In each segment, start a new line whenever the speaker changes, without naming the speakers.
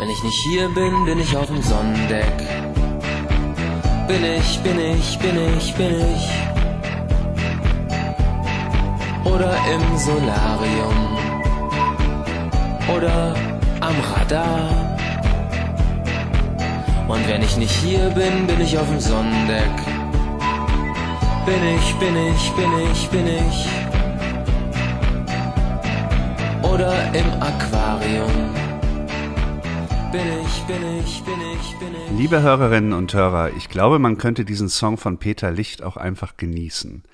Wenn ich nicht hier bin, bin ich auf dem Sonnendeck. Bin ich, bin ich, bin ich, bin ich. Oder im Solarium. Oder am Radar. Und wenn ich nicht hier bin, bin ich auf dem Sonnendeck. Bin ich, bin ich, bin ich, bin ich. Oder im Aquarium.
Liebe Hörerinnen und Hörer, ich glaube, man könnte diesen Song von Peter Licht auch einfach genießen.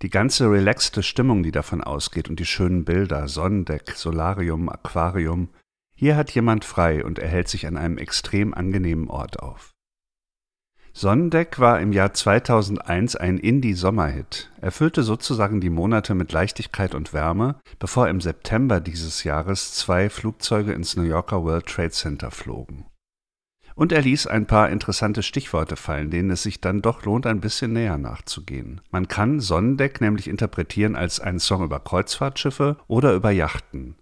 Die ganze relaxte Stimmung, die davon ausgeht und die schönen Bilder, Sonnendeck, Solarium, Aquarium, hier hat jemand frei und er hält sich an einem extrem angenehmen Ort auf. Sonnendeck war im Jahr 2001 ein Indie-Sommerhit, erfüllte sozusagen die Monate mit Leichtigkeit und Wärme, bevor im September dieses Jahres zwei Flugzeuge ins New Yorker World Trade Center flogen. Und er ließ ein paar interessante Stichworte fallen, denen es sich dann doch lohnt, ein bisschen näher nachzugehen. Man kann Sonnendeck nämlich interpretieren als einen Song über Kreuzfahrtschiffe oder über Yachten.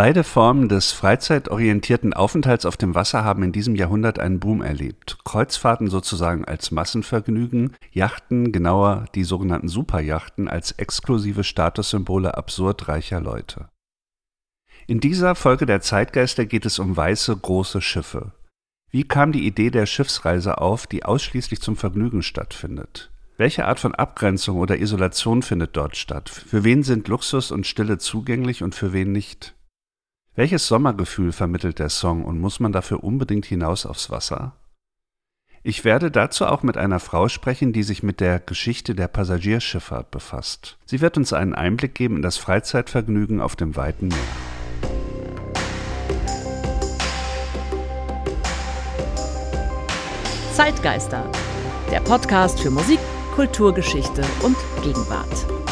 Beide Formen des freizeitorientierten Aufenthalts auf dem Wasser haben in diesem Jahrhundert einen Boom erlebt. Kreuzfahrten sozusagen als Massenvergnügen, Yachten, genauer die sogenannten Superjachten, als exklusive Statussymbole absurd reicher Leute. In dieser Folge der Zeitgeister geht es um weiße, große Schiffe. Wie kam die Idee der Schiffsreise auf, die ausschließlich zum Vergnügen stattfindet? Welche Art von Abgrenzung oder Isolation findet dort statt? Für wen sind Luxus und Stille zugänglich und für wen nicht? Welches Sommergefühl vermittelt der Song und muss man dafür unbedingt hinaus aufs Wasser? Ich werde dazu auch mit einer Frau sprechen, die sich mit der Geschichte der Passagierschifffahrt befasst. Sie wird uns einen Einblick geben in das Freizeitvergnügen auf dem weiten Meer.
Zeitgeister, der Podcast für Musik, Kulturgeschichte und Gegenwart.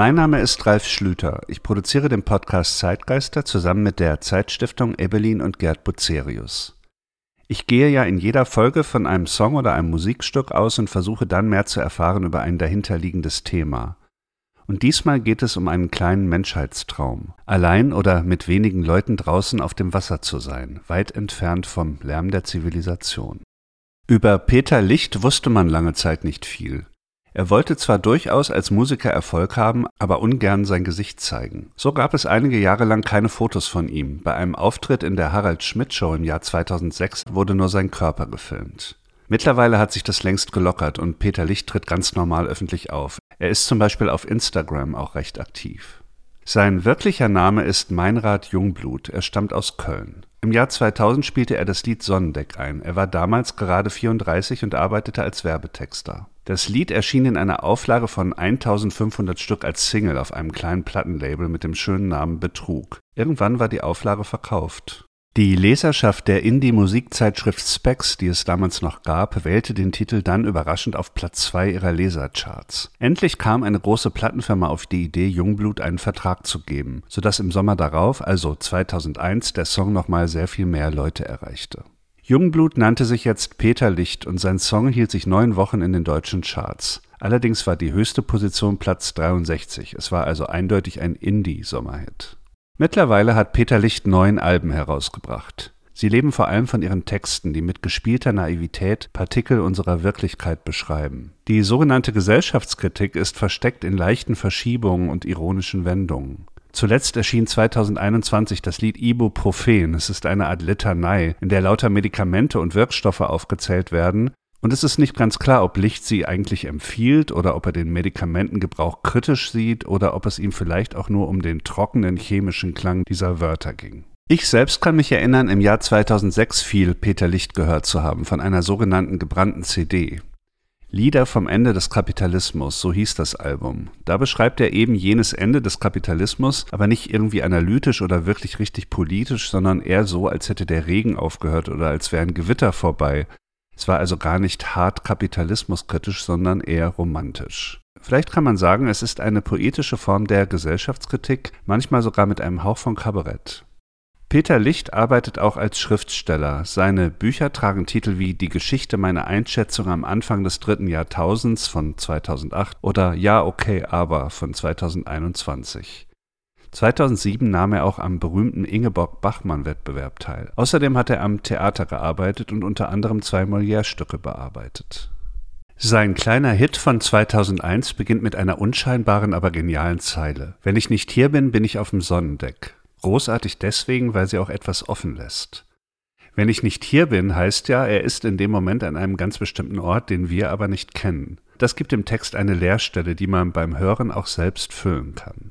Mein Name ist Ralf Schlüter. Ich produziere den Podcast Zeitgeister zusammen mit der Zeitstiftung Ebelin und Gerd Bucerius. Ich gehe ja in jeder Folge von einem Song oder einem Musikstück aus und versuche dann mehr zu erfahren über ein dahinterliegendes Thema. Und diesmal geht es um einen kleinen Menschheitstraum. Allein oder mit wenigen Leuten draußen auf dem Wasser zu sein, weit entfernt vom Lärm der Zivilisation. Über Peter Licht wusste man lange Zeit nicht viel. Er wollte zwar durchaus als Musiker Erfolg haben, aber ungern sein Gesicht zeigen. So gab es einige Jahre lang keine Fotos von ihm. Bei einem Auftritt in der Harald Schmidt Show im Jahr 2006 wurde nur sein Körper gefilmt. Mittlerweile hat sich das längst gelockert und Peter Licht tritt ganz normal öffentlich auf. Er ist zum Beispiel auf Instagram auch recht aktiv. Sein wirklicher Name ist Meinrad Jungblut. Er stammt aus Köln. Im Jahr 2000 spielte er das Lied Sonnendeck ein. Er war damals gerade 34 und arbeitete als Werbetexter. Das Lied erschien in einer Auflage von 1500 Stück als Single auf einem kleinen Plattenlabel mit dem schönen Namen Betrug. Irgendwann war die Auflage verkauft. Die Leserschaft der Indie-Musikzeitschrift Specs, die es damals noch gab, wählte den Titel dann überraschend auf Platz 2 ihrer Lesercharts. Endlich kam eine große Plattenfirma auf die Idee, Jungblut einen Vertrag zu geben, sodass im Sommer darauf, also 2001, der Song nochmal sehr viel mehr Leute erreichte. Jungblut nannte sich jetzt Peter Licht und sein Song hielt sich neun Wochen in den deutschen Charts. Allerdings war die höchste Position Platz 63. Es war also eindeutig ein Indie-Sommerhit. Mittlerweile hat Peter Licht neun Alben herausgebracht. Sie leben vor allem von ihren Texten, die mit gespielter Naivität Partikel unserer Wirklichkeit beschreiben. Die sogenannte Gesellschaftskritik ist versteckt in leichten Verschiebungen und ironischen Wendungen. Zuletzt erschien 2021 das Lied Ibuprofen. Es ist eine Art Litanei, in der lauter Medikamente und Wirkstoffe aufgezählt werden, und es ist nicht ganz klar, ob Licht sie eigentlich empfiehlt oder ob er den Medikamentengebrauch kritisch sieht oder ob es ihm vielleicht auch nur um den trockenen chemischen Klang dieser Wörter ging. Ich selbst kann mich erinnern, im Jahr 2006 viel Peter Licht gehört zu haben von einer sogenannten gebrannten CD. Lieder vom Ende des Kapitalismus, so hieß das Album. Da beschreibt er eben jenes Ende des Kapitalismus, aber nicht irgendwie analytisch oder wirklich richtig politisch, sondern eher so, als hätte der Regen aufgehört oder als wäre ein Gewitter vorbei, es war also gar nicht hart kapitalismuskritisch, sondern eher romantisch. Vielleicht kann man sagen, es ist eine poetische Form der Gesellschaftskritik, manchmal sogar mit einem Hauch von Kabarett. Peter Licht arbeitet auch als Schriftsteller. Seine Bücher tragen Titel wie Die Geschichte meiner Einschätzung am Anfang des dritten Jahrtausends von 2008 oder Ja, okay, aber von 2021. 2007 nahm er auch am berühmten Ingeborg-Bachmann-Wettbewerb teil. Außerdem hat er am Theater gearbeitet und unter anderem zwei Molière-Stücke bearbeitet. Sein kleiner Hit von 2001 beginnt mit einer unscheinbaren, aber genialen Zeile. Wenn ich nicht hier bin, bin ich auf dem Sonnendeck. Großartig deswegen, weil sie auch etwas offen lässt. Wenn ich nicht hier bin, heißt ja, er ist in dem Moment an einem ganz bestimmten Ort, den wir aber nicht kennen. Das gibt dem Text eine Leerstelle, die man beim Hören auch selbst füllen kann.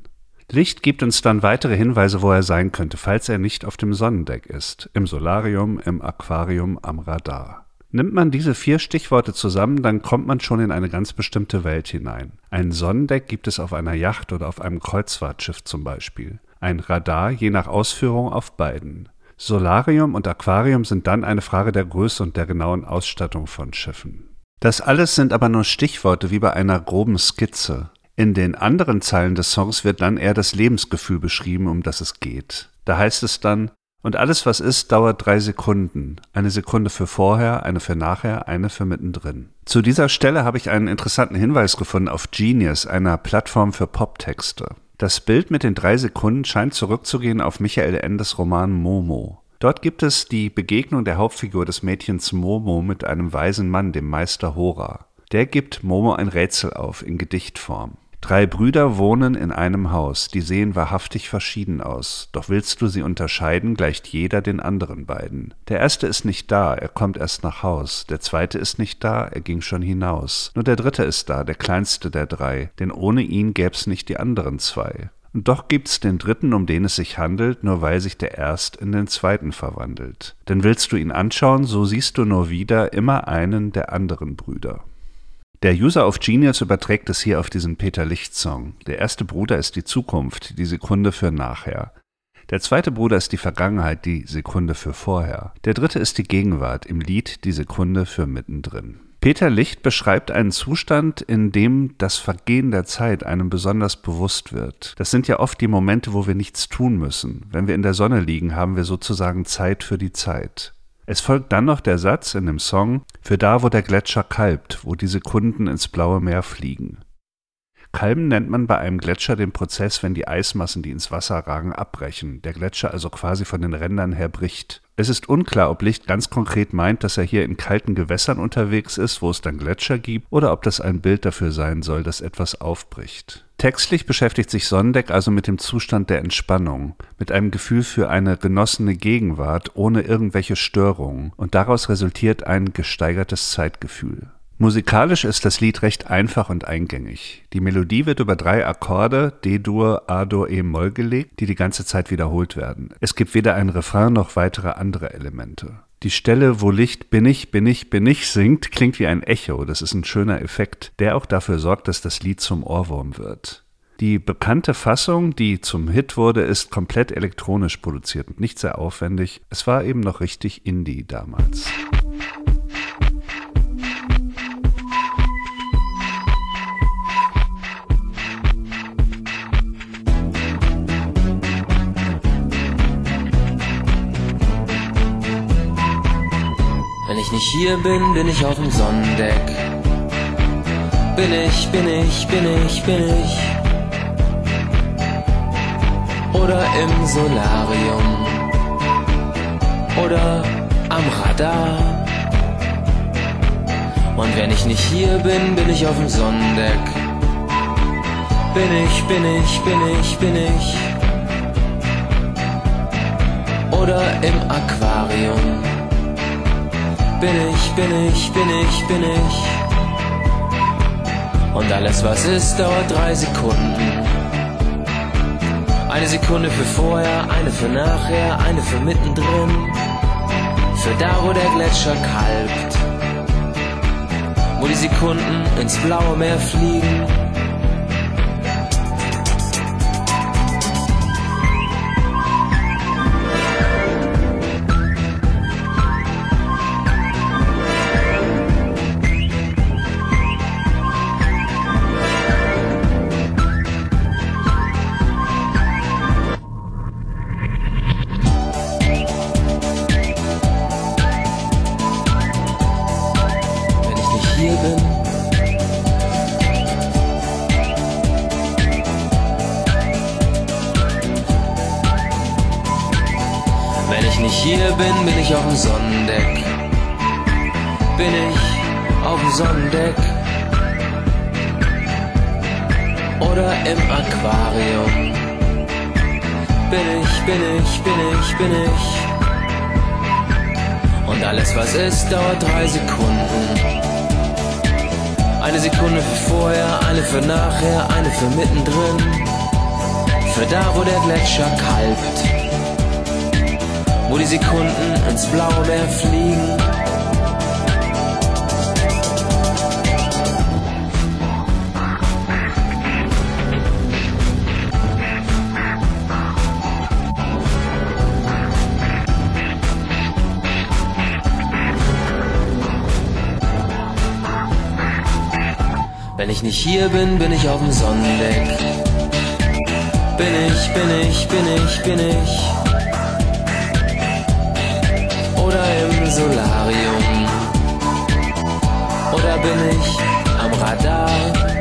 Licht gibt uns dann weitere Hinweise, wo er sein könnte, falls er nicht auf dem Sonnendeck ist, im Solarium, im Aquarium, am Radar. Nimmt man diese vier Stichworte zusammen, dann kommt man schon in eine ganz bestimmte Welt hinein. Ein Sonnendeck gibt es auf einer Yacht oder auf einem Kreuzfahrtschiff zum Beispiel ein Radar je nach Ausführung auf beiden. Solarium und Aquarium sind dann eine Frage der Größe und der genauen Ausstattung von Schiffen. Das alles sind aber nur Stichworte wie bei einer groben Skizze. In den anderen Zeilen des Songs wird dann eher das Lebensgefühl beschrieben, um das es geht. Da heißt es dann, und alles, was ist, dauert drei Sekunden. Eine Sekunde für vorher, eine für nachher, eine für mittendrin. Zu dieser Stelle habe ich einen interessanten Hinweis gefunden auf Genius, einer Plattform für Poptexte. Das Bild mit den drei Sekunden scheint zurückzugehen auf Michael Endes Roman Momo. Dort gibt es die Begegnung der Hauptfigur des Mädchens Momo mit einem weisen Mann, dem Meister Hora. Der gibt Momo ein Rätsel auf in Gedichtform. Drei Brüder wohnen in einem Haus, die sehen wahrhaftig verschieden aus, doch willst du sie unterscheiden, gleicht jeder den anderen beiden. Der erste ist nicht da, er kommt erst nach Haus, der zweite ist nicht da, er ging schon hinaus, nur der dritte ist da, der kleinste der drei, denn ohne ihn gäb's nicht die anderen zwei. Und doch gibt's den dritten, um den es sich handelt, nur weil sich der erst in den zweiten verwandelt. Denn willst du ihn anschauen, so siehst du nur wieder immer einen der anderen Brüder. Der User of Genius überträgt es hier auf diesen Peter Licht-Song. Der erste Bruder ist die Zukunft, die Sekunde für nachher. Der zweite Bruder ist die Vergangenheit, die Sekunde für vorher. Der dritte ist die Gegenwart, im Lied die Sekunde für mittendrin. Peter Licht beschreibt einen Zustand, in dem das Vergehen der Zeit einem besonders bewusst wird. Das sind ja oft die Momente, wo wir nichts tun müssen. Wenn wir in der Sonne liegen, haben wir sozusagen Zeit für die Zeit. Es folgt dann noch der Satz in dem Song Für da, wo der Gletscher kalbt, wo die Sekunden ins blaue Meer fliegen. Kalben nennt man bei einem Gletscher den Prozess, wenn die Eismassen, die ins Wasser ragen, abbrechen, der Gletscher also quasi von den Rändern her bricht. Es ist unklar, ob Licht ganz konkret meint, dass er hier in kalten Gewässern unterwegs ist, wo es dann Gletscher gibt, oder ob das ein Bild dafür sein soll, dass etwas aufbricht. Textlich beschäftigt sich Sondeck also mit dem Zustand der Entspannung, mit einem Gefühl für eine genossene Gegenwart ohne irgendwelche Störungen, und daraus resultiert ein gesteigertes Zeitgefühl. Musikalisch ist das Lied recht einfach und eingängig. Die Melodie wird über drei Akkorde D-Dur, A-Dur, E-Moll gelegt, die die ganze Zeit wiederholt werden. Es gibt weder ein Refrain noch weitere andere Elemente. Die Stelle, wo Licht bin ich, bin ich, bin ich singt, klingt wie ein Echo. Das ist ein schöner Effekt, der auch dafür sorgt, dass das Lied zum Ohrwurm wird. Die bekannte Fassung, die zum Hit wurde, ist komplett elektronisch produziert und nicht sehr aufwendig. Es war eben noch richtig Indie damals.
Ich nicht hier bin, bin ich auf dem Sonnendeck. Bin ich, bin ich, bin ich, bin ich. Oder im Solarium. Oder am Radar. Und wenn ich nicht hier bin, bin ich auf dem Sonnendeck. Bin ich, bin ich, bin ich, bin ich. Oder im Aquarium bin ich, bin ich, bin ich, bin ich. Und alles, was ist, dauert drei Sekunden. Eine Sekunde für vorher, eine für nachher, eine für mittendrin. Für da, wo der Gletscher kalbt. Wo die Sekunden ins blaue Meer fliegen für mittendrin. Für da, wo der Gletscher kalbt. Wo die Sekunden ins blaue Meer fliegen. Wenn ich nicht hier bin, bin ich auf dem Sonnendeck. Bin ich, bin ich, bin ich, bin ich. Oder im Solarium. Oder bin ich am Radar.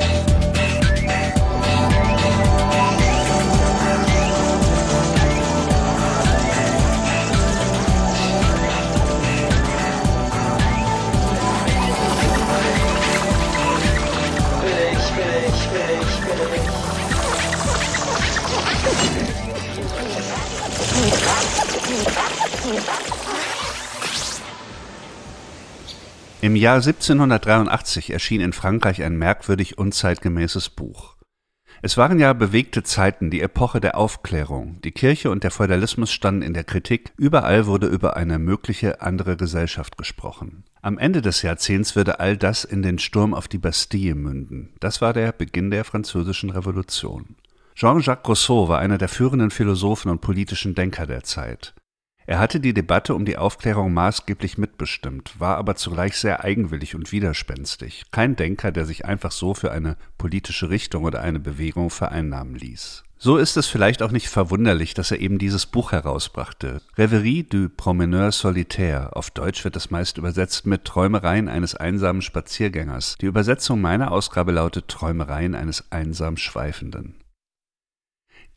Im Jahr 1783 erschien in Frankreich ein merkwürdig unzeitgemäßes Buch. Es waren ja bewegte Zeiten, die Epoche der Aufklärung. Die Kirche und der Feudalismus standen in der Kritik. Überall wurde über eine mögliche andere Gesellschaft gesprochen. Am Ende des Jahrzehnts würde all das in den Sturm auf die Bastille münden. Das war der Beginn der Französischen Revolution. Jean-Jacques Rousseau war einer der führenden Philosophen und politischen Denker der Zeit. Er hatte die Debatte um die Aufklärung maßgeblich mitbestimmt, war aber zugleich sehr eigenwillig und widerspenstig, kein Denker, der sich einfach so für eine politische Richtung oder eine Bewegung vereinnahmen ließ. So ist es vielleicht auch nicht verwunderlich, dass er eben dieses Buch herausbrachte. Reverie du Promeneur solitaire, auf Deutsch wird es meist übersetzt mit Träumereien eines einsamen Spaziergängers. Die Übersetzung meiner Ausgabe lautet Träumereien eines einsam Schweifenden.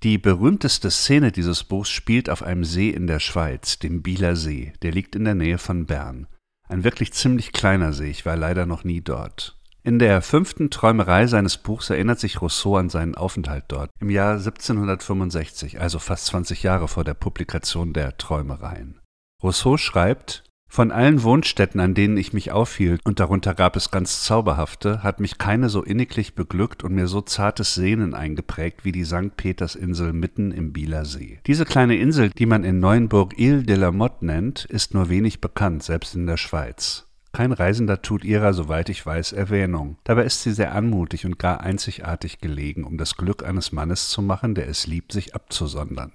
Die berühmteste Szene dieses Buchs spielt auf einem See in der Schweiz, dem Bieler See. Der liegt in der Nähe von Bern. Ein wirklich ziemlich kleiner See, ich war leider noch nie dort. In der fünften Träumerei seines Buchs erinnert sich Rousseau an seinen Aufenthalt dort im Jahr 1765, also fast 20 Jahre vor der Publikation der Träumereien. Rousseau schreibt, von allen Wohnstätten, an denen ich mich aufhielt, und darunter gab es ganz zauberhafte, hat mich keine so inniglich beglückt und mir so zartes Sehnen eingeprägt wie die St. Petersinsel mitten im Bieler See. Diese kleine Insel, die man in Neuenburg Ile de la Motte nennt, ist nur wenig bekannt, selbst in der Schweiz. Kein Reisender tut ihrer, soweit ich weiß, Erwähnung. Dabei ist sie sehr anmutig und gar einzigartig gelegen, um das Glück eines Mannes zu machen, der es liebt, sich abzusondern.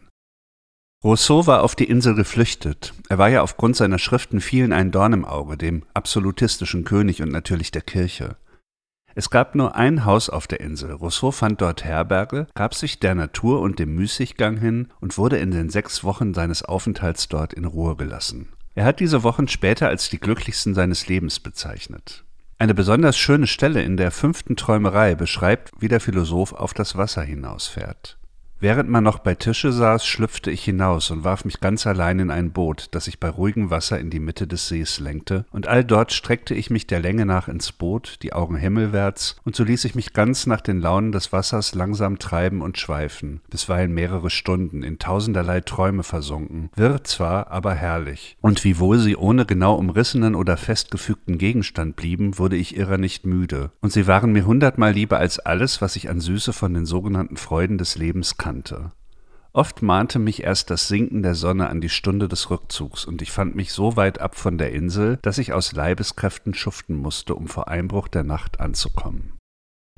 Rousseau war auf die Insel geflüchtet. Er war ja aufgrund seiner Schriften vielen ein Dorn im Auge, dem absolutistischen König und natürlich der Kirche. Es gab nur ein Haus auf der Insel. Rousseau fand dort Herberge, gab sich der Natur und dem Müßiggang hin und wurde in den sechs Wochen seines Aufenthalts dort in Ruhe gelassen. Er hat diese Wochen später als die glücklichsten seines Lebens bezeichnet. Eine besonders schöne Stelle in der fünften Träumerei beschreibt, wie der Philosoph auf das Wasser hinausfährt. Während man noch bei Tische saß, schlüpfte ich hinaus und warf mich ganz allein in ein Boot, das sich bei ruhigem Wasser in die Mitte des Sees lenkte, und all dort streckte ich mich der Länge nach ins Boot, die Augen himmelwärts, und so ließ ich mich ganz nach den Launen des Wassers langsam treiben und schweifen, bisweilen mehrere Stunden, in tausenderlei Träume versunken, wirr zwar, aber herrlich. Und wiewohl sie ohne genau umrissenen oder festgefügten Gegenstand blieben, wurde ich ihrer nicht müde, und sie waren mir hundertmal lieber als alles, was ich an Süße von den sogenannten Freuden des Lebens. Oft mahnte mich erst das Sinken der Sonne an die Stunde des Rückzugs, und ich fand mich so weit ab von der Insel, dass ich aus Leibeskräften schuften musste, um vor Einbruch der Nacht anzukommen.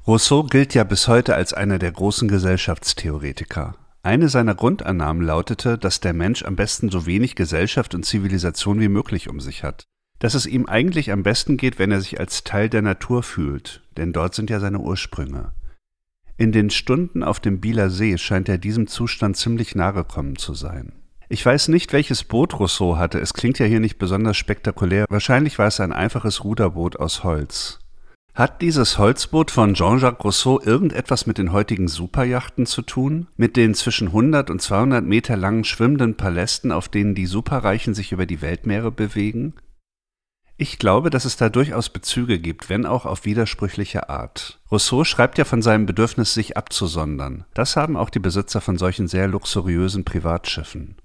Rousseau gilt ja bis heute als einer der großen Gesellschaftstheoretiker. Eine seiner Grundannahmen lautete, dass der Mensch am besten so wenig Gesellschaft und Zivilisation wie möglich um sich hat. Dass es ihm eigentlich am besten geht, wenn er sich als Teil der Natur fühlt, denn dort sind ja seine Ursprünge. In den Stunden auf dem Bieler See scheint er diesem Zustand ziemlich nahe gekommen zu sein. Ich weiß nicht, welches Boot Rousseau hatte, es klingt ja hier nicht besonders spektakulär, wahrscheinlich war es ein einfaches Ruderboot aus Holz. Hat dieses Holzboot von Jean-Jacques Rousseau irgendetwas mit den heutigen Superjachten zu tun? Mit den zwischen 100 und 200 Meter langen schwimmenden Palästen, auf denen die Superreichen sich über die Weltmeere bewegen? Ich glaube, dass es da durchaus Bezüge gibt, wenn auch auf widersprüchliche Art. Rousseau schreibt ja von seinem Bedürfnis, sich abzusondern. Das haben auch die Besitzer von solchen sehr luxuriösen Privatschiffen.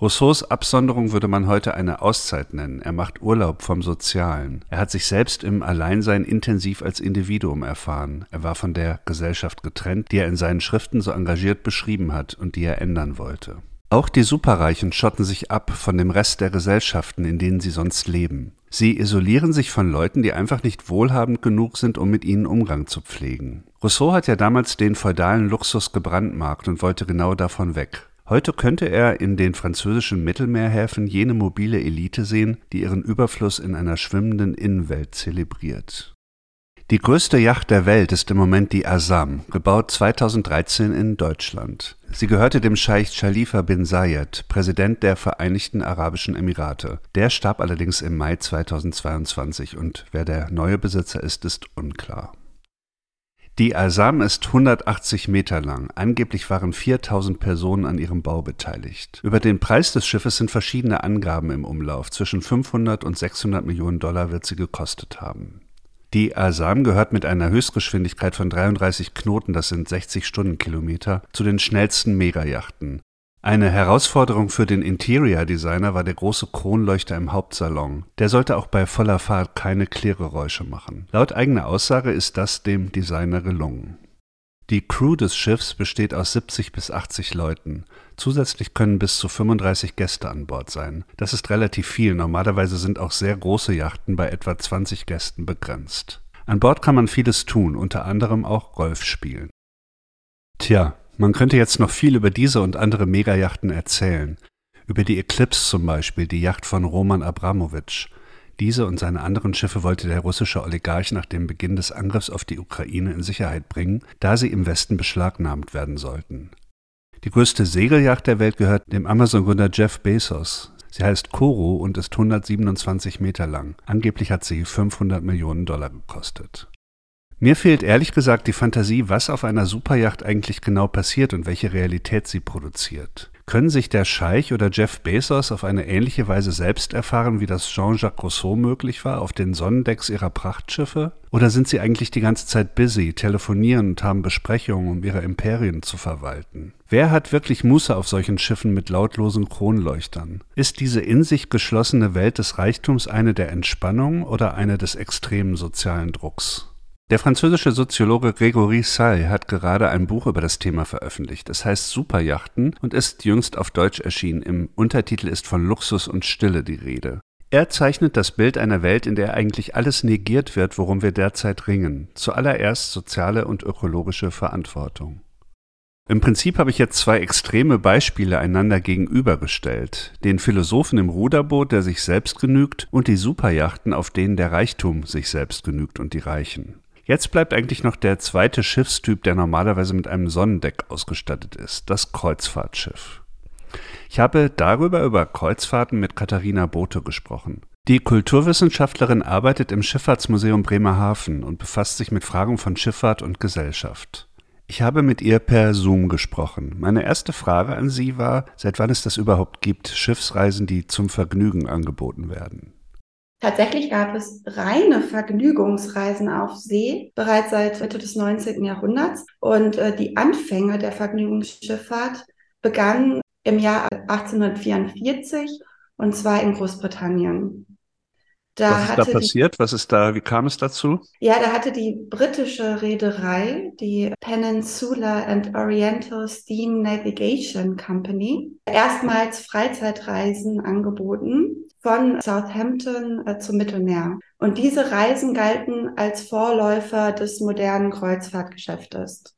Rousseaus Absonderung würde man heute eine Auszeit nennen. Er macht Urlaub vom Sozialen. Er hat sich selbst im Alleinsein intensiv als Individuum erfahren. Er war von der Gesellschaft getrennt, die er in seinen Schriften so engagiert beschrieben hat und die er ändern wollte. Auch die Superreichen schotten sich ab von dem Rest der Gesellschaften, in denen sie sonst leben. Sie isolieren sich von Leuten, die einfach nicht wohlhabend genug sind, um mit ihnen Umgang zu pflegen. Rousseau hat ja damals den feudalen Luxus gebrandmarkt und wollte genau davon weg. Heute könnte er in den französischen Mittelmeerhäfen jene mobile Elite sehen, die ihren Überfluss in einer schwimmenden Innenwelt zelebriert. Die größte Yacht der Welt ist im Moment die Asam, gebaut 2013 in Deutschland. Sie gehörte dem Scheich Khalifa bin Zayed, Präsident der Vereinigten Arabischen Emirate. Der starb allerdings im Mai 2022 und wer der neue Besitzer ist, ist unklar. Die Asam ist 180 Meter lang. Angeblich waren 4000 Personen an ihrem Bau beteiligt. Über den Preis des Schiffes sind verschiedene Angaben im Umlauf. Zwischen 500 und 600 Millionen Dollar wird sie gekostet haben. Die Asam gehört mit einer Höchstgeschwindigkeit von 33 Knoten, das sind 60 Stundenkilometer, zu den schnellsten Megayachten. Eine Herausforderung für den Interior Designer war der große Kronleuchter im Hauptsalon. Der sollte auch bei voller Fahrt keine Klirrgeräusche machen. Laut eigener Aussage ist das dem Designer gelungen. Die Crew des Schiffs besteht aus 70 bis 80 Leuten. Zusätzlich können bis zu 35 Gäste an Bord sein. Das ist relativ viel. Normalerweise sind auch sehr große Yachten bei etwa 20 Gästen begrenzt. An Bord kann man vieles tun, unter anderem auch Golf spielen. Tja, man könnte jetzt noch viel über diese und andere Megajachten erzählen. Über die Eclipse zum Beispiel, die Yacht von Roman Abramowitsch. Diese und seine anderen Schiffe wollte der russische Oligarch nach dem Beginn des Angriffs auf die Ukraine in Sicherheit bringen, da sie im Westen beschlagnahmt werden sollten. Die größte Segelyacht der Welt gehört dem Amazon-Gründer Jeff Bezos. Sie heißt Koro und ist 127 Meter lang. Angeblich hat sie 500 Millionen Dollar gekostet. Mir fehlt ehrlich gesagt die Fantasie, was auf einer Superjacht eigentlich genau passiert und welche Realität sie produziert. Können sich der Scheich oder Jeff Bezos auf eine ähnliche Weise selbst erfahren, wie das Jean-Jacques Rousseau möglich war, auf den Sonnendecks ihrer Prachtschiffe? Oder sind sie eigentlich die ganze Zeit busy, telefonieren und haben Besprechungen, um ihre Imperien zu verwalten? Wer hat wirklich Muße auf solchen Schiffen mit lautlosen Kronleuchtern? Ist diese in sich geschlossene Welt des Reichtums eine der Entspannung oder eine des extremen sozialen Drucks? Der französische Soziologe Grégory Say hat gerade ein Buch über das Thema veröffentlicht. Es heißt Superjachten und ist jüngst auf Deutsch erschienen. Im Untertitel ist von Luxus und Stille die Rede. Er zeichnet das Bild einer Welt, in der eigentlich alles negiert wird, worum wir derzeit ringen. Zuallererst soziale und ökologische Verantwortung. Im Prinzip habe ich jetzt zwei extreme Beispiele einander gegenübergestellt. Den Philosophen im Ruderboot, der sich selbst genügt, und die Superjachten, auf denen der Reichtum sich selbst genügt und die Reichen. Jetzt bleibt eigentlich noch der zweite Schiffstyp, der normalerweise mit einem Sonnendeck ausgestattet ist, das Kreuzfahrtschiff. Ich habe darüber über Kreuzfahrten mit Katharina Bote gesprochen. Die Kulturwissenschaftlerin arbeitet im Schifffahrtsmuseum Bremerhaven und befasst sich mit Fragen von Schifffahrt und Gesellschaft. Ich habe mit ihr per Zoom gesprochen. Meine erste Frage an sie war, seit wann es das überhaupt gibt, Schiffsreisen, die zum Vergnügen angeboten werden.
Tatsächlich gab es reine Vergnügungsreisen auf See bereits seit Mitte des 19. Jahrhunderts. Und äh, die Anfänge der Vergnügungsschifffahrt begannen im Jahr 1844 und zwar in Großbritannien.
Da Was ist da passiert? Die, Was ist da, wie kam es dazu?
Ja, da hatte die britische Reederei, die Peninsula and Oriental Steam Navigation Company, erstmals Freizeitreisen angeboten von Southampton äh, zum Mittelmeer. Und diese Reisen galten als Vorläufer des modernen Kreuzfahrtgeschäftes.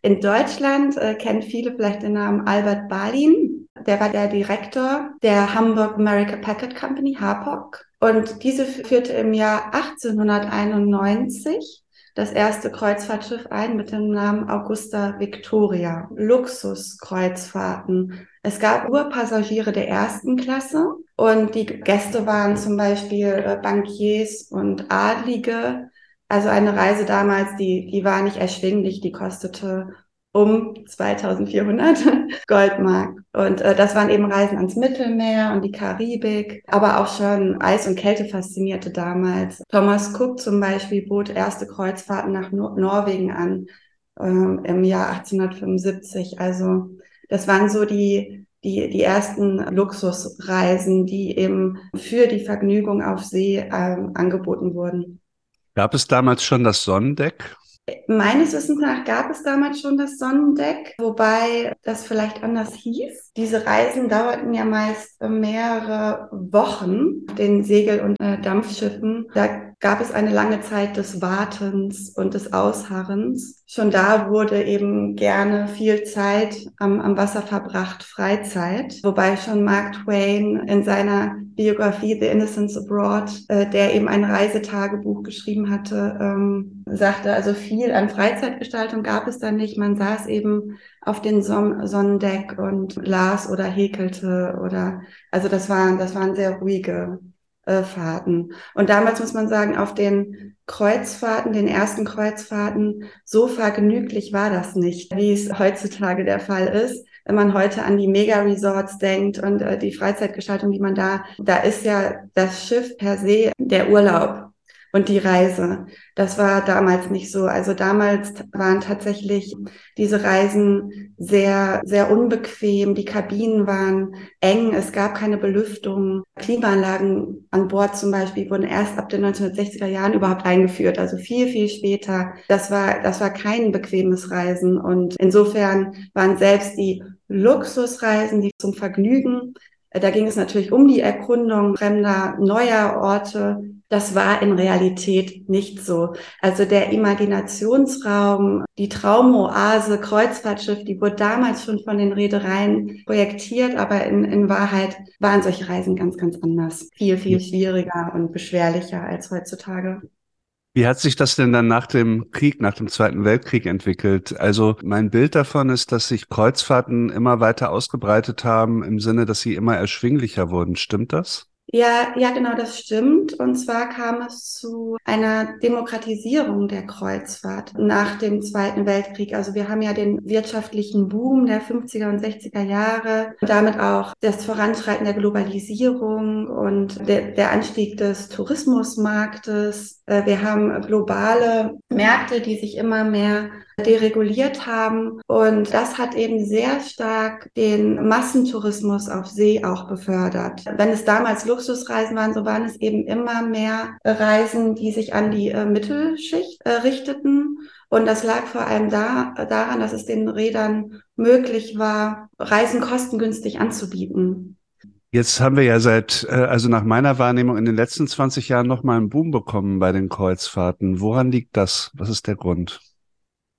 In Deutschland äh, kennen viele vielleicht den Namen Albert Balin. Der war der Direktor der Hamburg America Packet Company, HAPOC. Und diese führte im Jahr 1891 das erste Kreuzfahrtschiff ein mit dem Namen Augusta Victoria. Luxuskreuzfahrten. Es gab nur Passagiere der ersten Klasse und die Gäste waren zum Beispiel äh, Bankiers und Adlige, Also eine Reise damals, die, die war nicht erschwinglich, die kostete um 2400 Goldmark. Und äh, das waren eben Reisen ans Mittelmeer und die Karibik, aber auch schon Eis- und Kälte faszinierte damals. Thomas Cook zum Beispiel bot erste Kreuzfahrten nach Nor Norwegen an ähm, im Jahr 1875. Also das waren so die, die, die ersten Luxusreisen, die eben für die Vergnügung auf See ähm, angeboten wurden.
Gab es damals schon das Sonnendeck?
Meines Wissens nach gab es damals schon das Sonnendeck, wobei das vielleicht anders hieß. Diese Reisen dauerten ja meist mehrere Wochen, den Segel- und äh, Dampfschiffen. Da gab es eine lange Zeit des Wartens und des Ausharrens. Schon da wurde eben gerne viel Zeit am, am Wasser verbracht, Freizeit. Wobei schon Mark Twain in seiner Biografie The Innocents Abroad, äh, der eben ein Reisetagebuch geschrieben hatte, ähm, sagte, also viel an Freizeitgestaltung gab es da nicht. Man saß eben auf den Son Sonnendeck und las oder häkelte oder, also das waren, das waren sehr ruhige äh. Und damals muss man sagen, auf den Kreuzfahrten, den ersten Kreuzfahrten, so vergnüglich war das nicht, wie es heutzutage der Fall ist. Wenn man heute an die Mega-Resorts denkt und äh, die Freizeitgestaltung, die man da, da ist ja das Schiff per se der Urlaub und die Reise. Das war damals nicht so. Also damals waren tatsächlich diese Reisen sehr, sehr unbequem. Die Kabinen waren eng. Es gab keine Belüftung. Klimaanlagen an Bord zum Beispiel wurden erst ab den 1960er Jahren überhaupt eingeführt. Also viel, viel später. Das war, das war kein bequemes Reisen. Und insofern waren selbst die Luxusreisen, die zum Vergnügen, da ging es natürlich um die Erkundung fremder, neuer Orte, das war in Realität nicht so. Also der Imaginationsraum, die Traumoase, Kreuzfahrtschiff, die wurde damals schon von den Reedereien projektiert, aber in, in Wahrheit waren solche Reisen ganz, ganz anders. Viel, viel schwieriger und beschwerlicher als heutzutage.
Wie hat sich das denn dann nach dem Krieg, nach dem Zweiten Weltkrieg entwickelt? Also mein Bild davon ist, dass sich Kreuzfahrten immer weiter ausgebreitet haben im Sinne, dass sie immer erschwinglicher wurden. Stimmt das?
Ja, ja, genau, das stimmt. Und zwar kam es zu einer Demokratisierung der Kreuzfahrt nach dem Zweiten Weltkrieg. Also wir haben ja den wirtschaftlichen Boom der 50er und 60er Jahre, damit auch das Voranschreiten der Globalisierung und der, der Anstieg des Tourismusmarktes. Äh, wir haben globale Märkte, die sich immer mehr dereguliert haben. Und das hat eben sehr stark den Massentourismus auf See auch befördert. Wenn es damals Luxusreisen waren, so waren es eben immer mehr Reisen, die sich an die äh, Mittelschicht äh, richteten. Und das lag vor allem da, daran, dass es den Rädern möglich war, Reisen kostengünstig anzubieten.
Jetzt haben wir ja seit, äh, also nach meiner Wahrnehmung in den letzten 20 Jahren nochmal einen Boom bekommen bei den Kreuzfahrten. Woran liegt das? Was ist der Grund?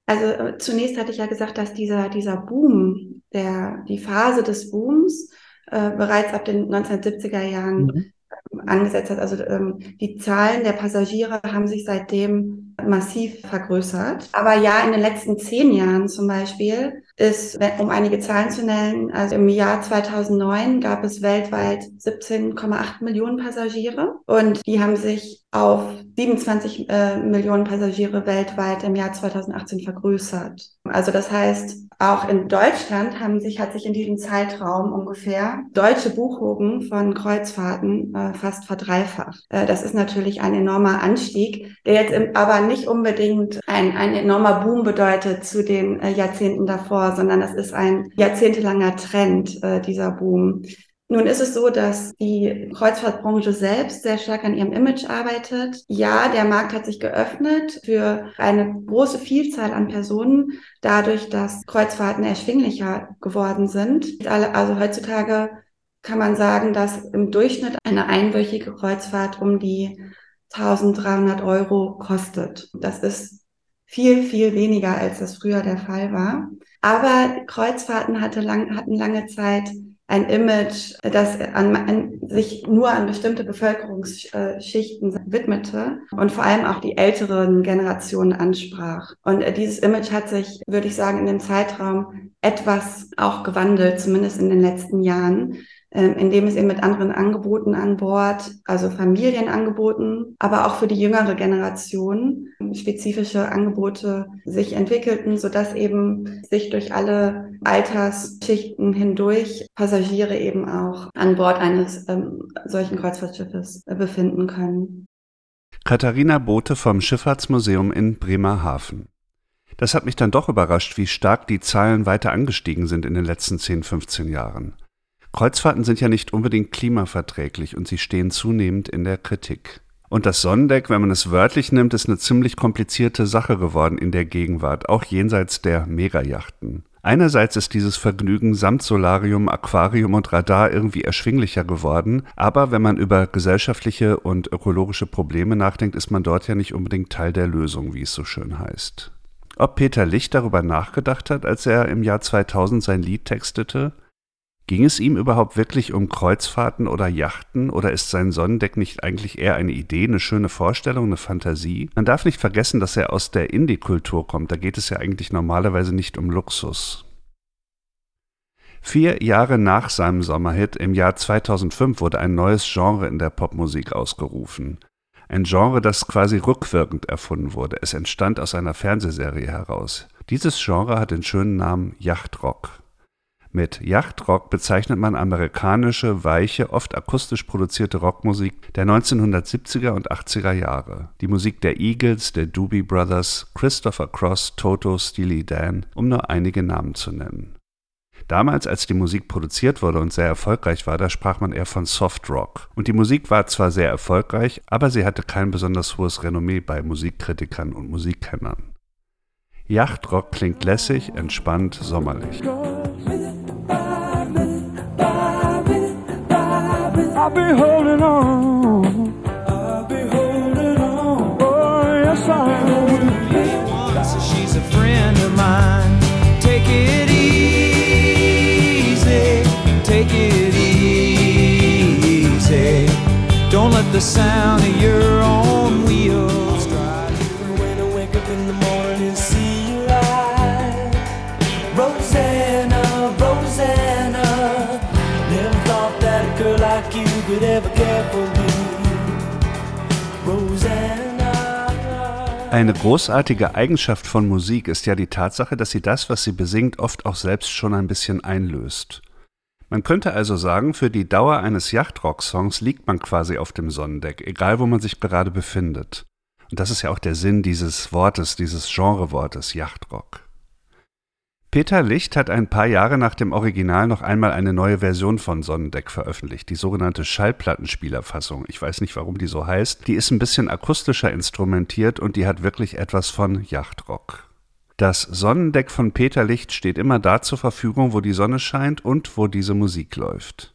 Also äh, zunächst hatte ich ja gesagt, dass dieser, dieser Boom, der, die Phase des Booms äh, bereits ab den 1970er Jahren mhm. angesetzt hat. Also ähm, die Zahlen der Passagiere haben sich seitdem massiv vergrößert. Aber ja, in den letzten zehn Jahren zum Beispiel ist, um einige Zahlen zu nennen, also im Jahr 2009 gab es weltweit 17,8 Millionen Passagiere und die haben sich auf 27 äh, Millionen Passagiere weltweit im Jahr 2018 vergrößert. Also das heißt, auch in Deutschland haben sich, hat sich in diesem Zeitraum ungefähr deutsche Buchungen von Kreuzfahrten äh, fast verdreifacht. Äh, das ist natürlich ein enormer Anstieg, der jetzt im, aber nicht unbedingt ein, ein enormer Boom bedeutet zu den äh, Jahrzehnten davor, sondern das ist ein jahrzehntelanger Trend, äh, dieser Boom. Nun ist es so, dass die Kreuzfahrtbranche selbst sehr stark an ihrem Image arbeitet. Ja, der Markt hat sich geöffnet für eine große Vielzahl an Personen, dadurch, dass Kreuzfahrten erschwinglicher geworden sind. Also heutzutage kann man sagen, dass im Durchschnitt eine einwöchige Kreuzfahrt um die 1300 Euro kostet. Das ist viel, viel weniger, als das früher der Fall war. Aber Kreuzfahrten hatte lang, hatten lange Zeit ein Image, das an, an, sich nur an bestimmte Bevölkerungsschichten widmete und vor allem auch die älteren Generationen ansprach. Und dieses Image hat sich, würde ich sagen, in dem Zeitraum etwas auch gewandelt, zumindest in den letzten Jahren. Ähm, indem es eben mit anderen Angeboten an Bord, also Familienangeboten, aber auch für die jüngere Generation spezifische Angebote sich entwickelten, sodass eben sich durch alle Altersschichten hindurch Passagiere eben auch an Bord eines ähm, solchen Kreuzfahrtschiffes äh, befinden können.
Katharina Bote vom Schifffahrtsmuseum in Bremerhaven. Das hat mich dann doch überrascht, wie stark die Zahlen weiter angestiegen sind in den letzten 10, 15 Jahren. Kreuzfahrten sind ja nicht unbedingt klimaverträglich und sie stehen zunehmend in der Kritik. Und das Sonnendeck, wenn man es wörtlich nimmt, ist eine ziemlich komplizierte Sache geworden in der Gegenwart, auch jenseits der Megayachten. Einerseits ist dieses Vergnügen samt Solarium, Aquarium und Radar irgendwie erschwinglicher geworden, aber wenn man über gesellschaftliche und ökologische Probleme nachdenkt, ist man dort ja nicht unbedingt Teil der Lösung, wie es so schön heißt. Ob Peter Licht darüber nachgedacht hat, als er im Jahr 2000 sein Lied textete? Ging es ihm überhaupt wirklich um Kreuzfahrten oder Yachten oder ist sein Sonnendeck nicht eigentlich eher eine Idee, eine schöne Vorstellung, eine Fantasie? Man darf nicht vergessen, dass er aus der Indie-Kultur kommt, da geht es ja eigentlich normalerweise nicht um Luxus. Vier Jahre nach seinem Sommerhit im Jahr 2005 wurde ein neues Genre in der Popmusik ausgerufen. Ein Genre, das quasi rückwirkend erfunden wurde. Es entstand aus einer Fernsehserie heraus. Dieses Genre hat den schönen Namen Yachtrock. Mit Yachtrock bezeichnet man amerikanische, weiche, oft akustisch produzierte Rockmusik der 1970er und 80er Jahre. Die Musik der Eagles, der Doobie Brothers, Christopher Cross, Toto, Steely Dan, um nur einige Namen zu nennen. Damals, als die Musik produziert wurde und sehr erfolgreich war, da sprach man eher von Soft Rock. Und die Musik war zwar sehr erfolgreich, aber sie hatte kein besonders hohes Renommee bei Musikkritikern und Musikkennern. Yachtrock klingt lässig, entspannt, sommerlich. I'll be holding on. I'll be holding on. Oh, yes, I. So she's a friend of mine. Take it easy. Take it easy. Don't let the sound of your Eine großartige Eigenschaft von Musik ist ja die Tatsache, dass sie das, was sie besingt, oft auch selbst schon ein bisschen einlöst. Man könnte also sagen, für die Dauer eines Yachtrock-Songs liegt man quasi auf dem Sonnendeck, egal wo man sich gerade befindet. Und das ist ja auch der Sinn dieses Wortes, dieses Genrewortes Yachtrock. Peter Licht hat ein paar Jahre nach dem Original noch einmal eine neue Version von Sonnendeck veröffentlicht, die sogenannte Schallplattenspielerfassung. Ich weiß nicht, warum die so heißt. Die ist ein bisschen akustischer instrumentiert und die hat wirklich etwas von Yachtrock. Das Sonnendeck von Peter Licht steht immer da zur Verfügung, wo die Sonne scheint und wo diese Musik läuft.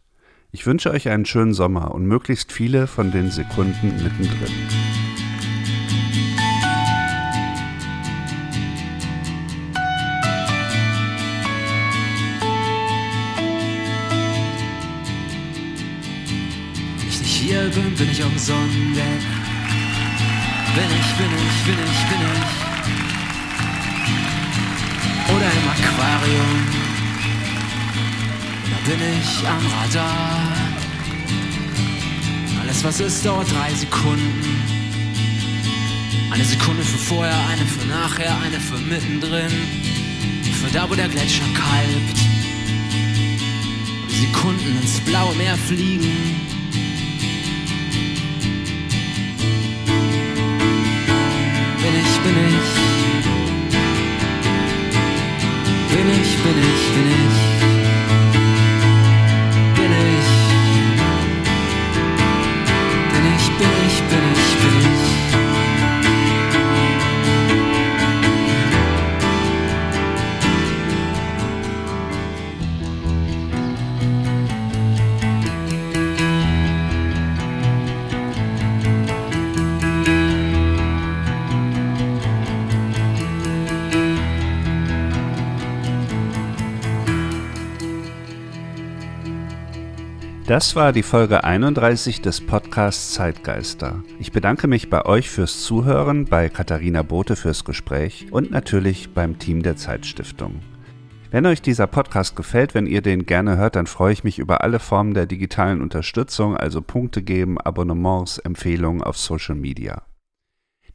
Ich wünsche euch einen schönen Sommer und möglichst viele von den Sekunden mittendrin.
Hier bin, bin ich Sonnendeck. Bin ich, bin ich, bin ich, bin ich. Oder im Aquarium. Da bin ich am Radar. Alles was ist, dauert drei Sekunden. Eine Sekunde für vorher, eine für nachher, eine für mittendrin. Für da, wo der Gletscher kalbt. Sekunden ins blaue Meer fliegen. Ich, bin ich.
Das war die Folge 31 des Podcasts Zeitgeister. Ich bedanke mich bei euch fürs Zuhören, bei Katharina Bote fürs Gespräch und natürlich beim Team der Zeitstiftung. Wenn euch dieser Podcast gefällt, wenn ihr den gerne hört, dann freue ich mich über alle Formen der digitalen Unterstützung, also Punkte geben, Abonnements, Empfehlungen auf Social Media.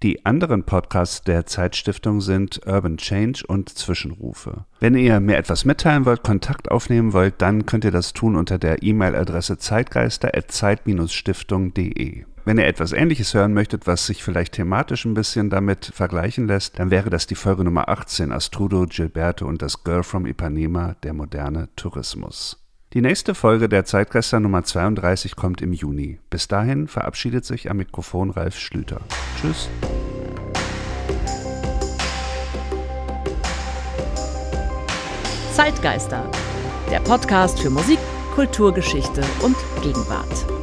Die anderen Podcasts der Zeitstiftung sind Urban Change und Zwischenrufe. Wenn ihr mir etwas mitteilen wollt, Kontakt aufnehmen wollt, dann könnt ihr das tun unter der E-Mail-Adresse zeitgeister.zeit-stiftung.de. Wenn ihr etwas Ähnliches hören möchtet, was sich vielleicht thematisch ein bisschen damit vergleichen lässt, dann wäre das die Folge Nummer 18, Astrudo, Gilberto und das Girl from Ipanema, der moderne Tourismus. Die nächste Folge der Zeitgeister Nummer 32 kommt im Juni. Bis dahin verabschiedet sich am Mikrofon Ralf Schlüter. Tschüss.
Zeitgeister, der Podcast für Musik, Kulturgeschichte und Gegenwart.